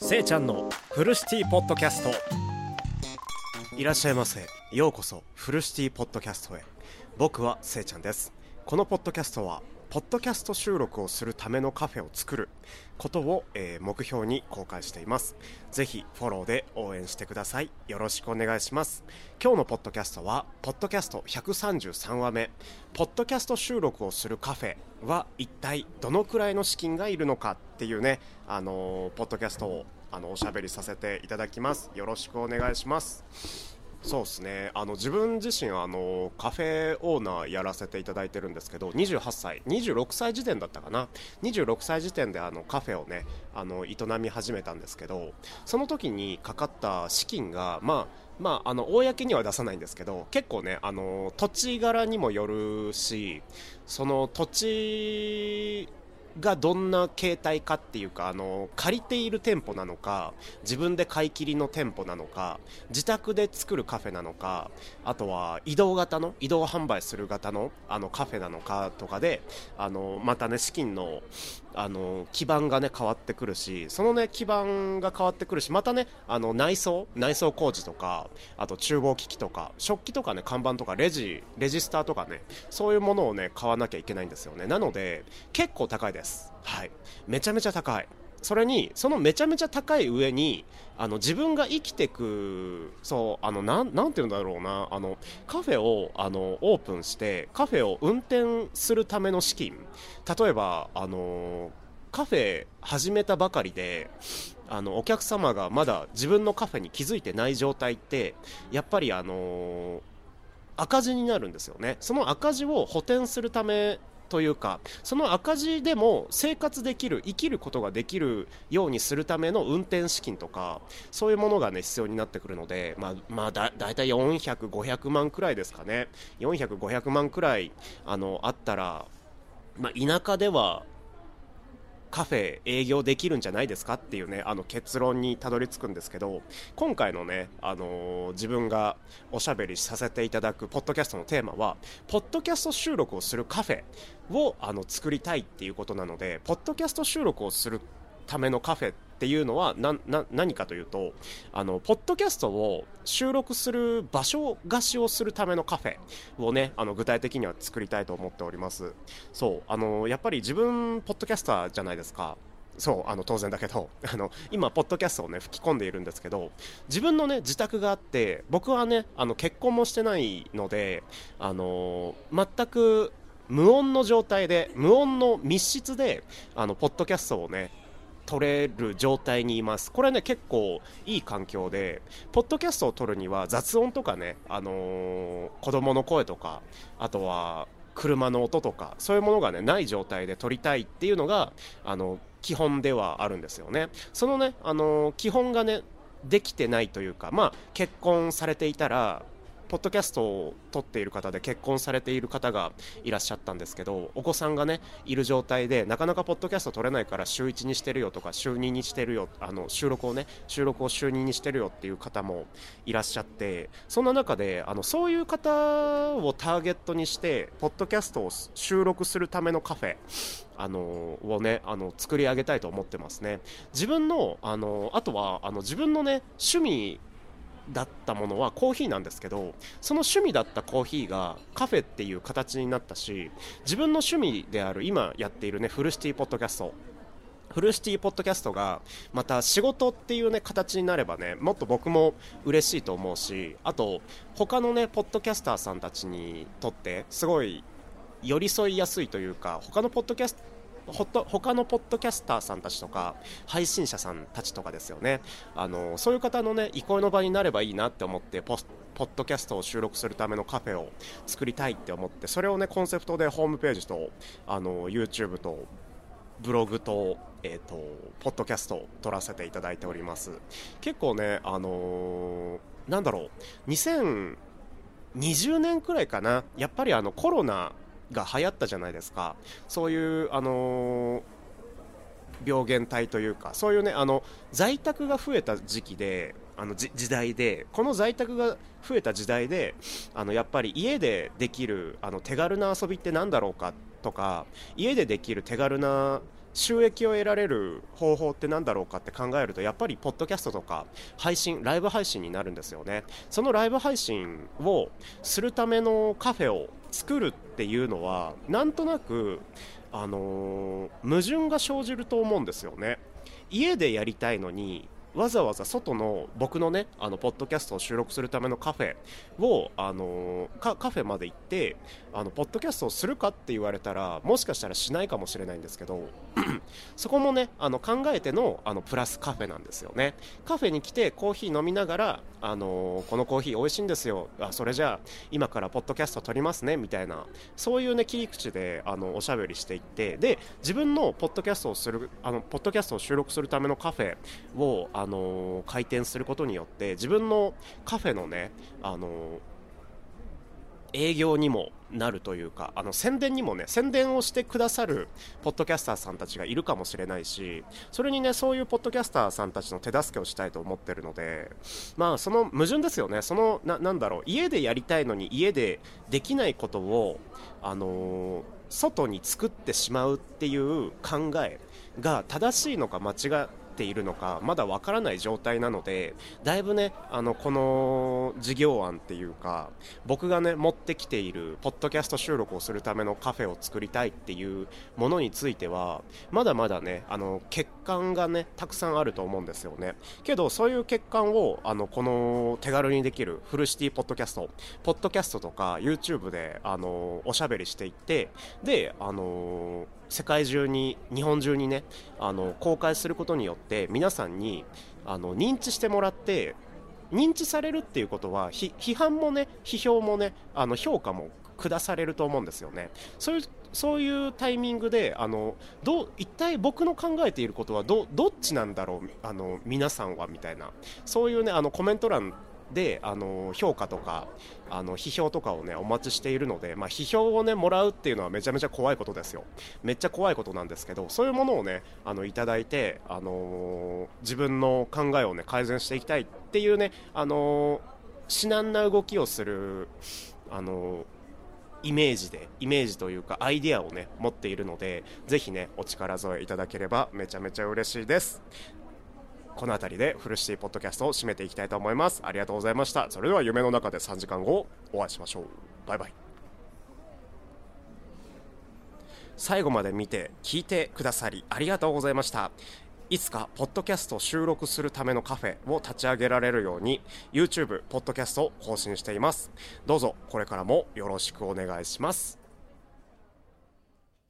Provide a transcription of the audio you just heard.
せいちゃんのフルシティポッドキャスト。いらっしゃいませ。ようこそフルシティポッドキャストへ。僕はせいちゃんです。このポッドキャストはポッドキャスト収録をするためのカフェを作ることを、えー目標に公開しています。ぜひフォローで応援してください。よろしくお願いします。今日のポッドキャストはポッドキャスト133話目。ポッドキャスト収録をするカフェは一体どのくらいの資金がいるのかっていうねあのーポッドキャストをあのおしゃべりさせていただきます。よろしくお願いします。そうですね。あの自分自身あのカフェオーナーやらせていただいてるんですけど28歳。26歳時点だったかな。26歳時点であのカフェをねあの営み始めたんですけどその時にかかった資金がまあまあ、あの公には出さないんですけど結構ねあの土地柄にもよるしその土地がどんな形態かっていうかあの借りている店舗なのか自分で買い切りの店舗なのか自宅で作るカフェなのかあとは移動型の移動販売する型のあのカフェなのかとかであのまたね資金のあの基盤がね変わってくるしそのね基盤が変わってくるしまたねあの内装内装工事とかあと厨房機器とか食器とかね看板とかレジレジスターとかねそういうものをね買わなきゃいけないんですよね。なので結構高いです。はい。めちゃめちゃ高い。それにそのめちゃめちゃ高い上にあの自分が生きてくそうあのななんて言うんだろうなあのカフェをあのオープンしてカフェを運転するための資金。例えばあのカフェ始めたばかりであのお客様がまだ自分のカフェに気づいてない状態ってやっぱりあの赤字になるんですよね。その赤字を補填するためというかその赤字でも生活できる生きることができるようにするための運転資金とかそういうものがね必要になってくるのでまあまあだだいたい400、500万くらいですかね。400、500万くらいあのあったら、まあ、田舎ではカフェ営業できるんじゃないですかっていうねあの結論にたどり着くんですけど今回のね、あのー自分がおしゃべりさせていただくポッドキャストのテーマはポッドキャスト収録をするカフェをあの作りたいっていうことなのでポッドキャスト収録をするためのカフェっていうのはなな何かというとあのポッドキャストを収録する場所貸しをするためのカフェをねあの具体的には作りたいと思っております。そうあのやっぱり自分ポッドキャスターじゃないですか。そうあの当然だけど あの今、ポッドキャストをね吹き込んでいるんですけど自分のね自宅があって僕はねあの結婚もしてないのであの全く無音の状態で無音の密室であのポッドキャストをね撮れる状態にいます。これね結構いい環境でポッドキャストを撮るには雑音とかね、あのー子供の声とかあとは車の音とかそういうものがねない状態で撮りたいっていうのがあの基本ではあるんですよね。そのね、あのー基本がねできてないというかまあ結婚されていたらポッドキャストを撮っている方で結婚されている方がいらっしゃったんですけどお子さんがねいる状態でなかなかポッドキャスト撮れないから週1にしてるよとか週2にしてるよあの収録をね収録を週2にしてるよっていう方もいらっしゃってそんな中であのそういう方をターゲットにしてポッドキャストを収録するためのカフェあのをねあの作り上げたいと思ってますね。自分のあのあとはあの自分のね趣味だったものはコーヒーなんですけどその趣味だったコーヒーがカフェっていう形になったし自分の趣味である今やっているねフルシティポッドキャスト。フルシティポッドキャストがまた仕事っていうね形になればねもっと僕も嬉しいと思うしあと他のねポッドキャスターさんたちにとってすごい寄り添いやすいというか他のポッドキャストほと他のポッドキャスターさんたちとか配信者さんたちとかですよね。あのそういう方のね憩いの場になればいいなって思ってポポッドキャストを収録するためのカフェを作りたいって思ってそれをねコンセプトでホームページとあの YouTube とブログと,、えー、とポッドキャストを撮らせていただいております。結構ねあのーなんだろう。2020年くらいかな。やっぱりあのコロナが流行ったじゃないですか。そういうあの病原体というかそういうねあの在宅が増えた時期であの時代でこの在宅が増えた時代であのやっぱり家でできるあの手軽な遊びって何だろうかとか家でできる手軽な収益を得られる方法って何だろうかって考えるとやっぱりポッドキャストとか配信ライブ配信になるんですよね。そのライブ配信をするためのカフェを作るっていうのはなんとなくあのー、矛盾が生じると思うんですよね。家でやりたいのにわざわざ外の僕のねあのポッドキャストを収録するためのカフェをあのカフェまで行ってあのポッドキャストをするかって言われたらもしかしたらしないかもしれないんですけど そこもねあの考えてのあのプラスカフェなんですよね。カフェに来てコーヒー飲みながらあのこのコーヒー美味しいんですよ。あそれじゃあ今からポッドキャスト撮りますねみたいなそういうね切り口であのおしゃべりしていってで自分のポッドキャストをするあのポッドキャストを収録するためのカフェをあの開店することによって自分のカフェのねあの営業にもなるというかあの宣伝にもね宣伝をしてくださるポッドキャスターさんたちがいるかもしれないしそれにねそういうポッドキャスターさんたちの手助けをしたいと思ってるのでまあその矛盾ですよね。そのななんだろう家でやりたいのに家でできないことをあのー、外に作ってしまうっていう考えが正しいのか間違ているのかまだわからない状態なのでだいぶねあのこの事業案っていうか僕がね持ってきているポッドキャスト収録をするためのカフェを作りたいっていうものについてはまだまだねあの欠陥がねたくさんあると思うんですよね。けどそういう欠陥をあのこの手軽にできるフルシティポッドキャストポッドキャストとか YouTube であのおしゃべりしていってであの世界中に日本中にねあの公開することによって皆さんにあの認知してもらって認知されるっていうことは批判もね批評もねあの評価も下されると思うんですよね。そういうそういうタイミングであのどう一体僕の考えていることはどどっちなんだろうあの皆さんはみたいな。そういうねあのコメント欄であの評価とかあの批評とかをねお待ちしているので、まあ、批評をねもらうっていうのはめちゃめちゃ怖いことですよめっちゃ怖いことなんですけどそういうものをねあのいただいて、あのー、自分の考えをね改善していきたいっていうね、あのー、至難な動きをする、あのーイメージで、イメージというかアイデアをね、持っているので、ぜひね、お力添えいただければめちゃめちゃ嬉しいです。この辺りでフルシティポッドキャストを締めていきたいと思います。ありがとうございました。それでは夢の中で3時間後お会いしましょう。バイバイ。最後まで見て聞いてくださりありがとうございました。いつかポッドキャスト収録するためのカフェを立ち上げられるように YouTube、ポッドキャストを更新しています。どうぞこれからもよろしくお願いします。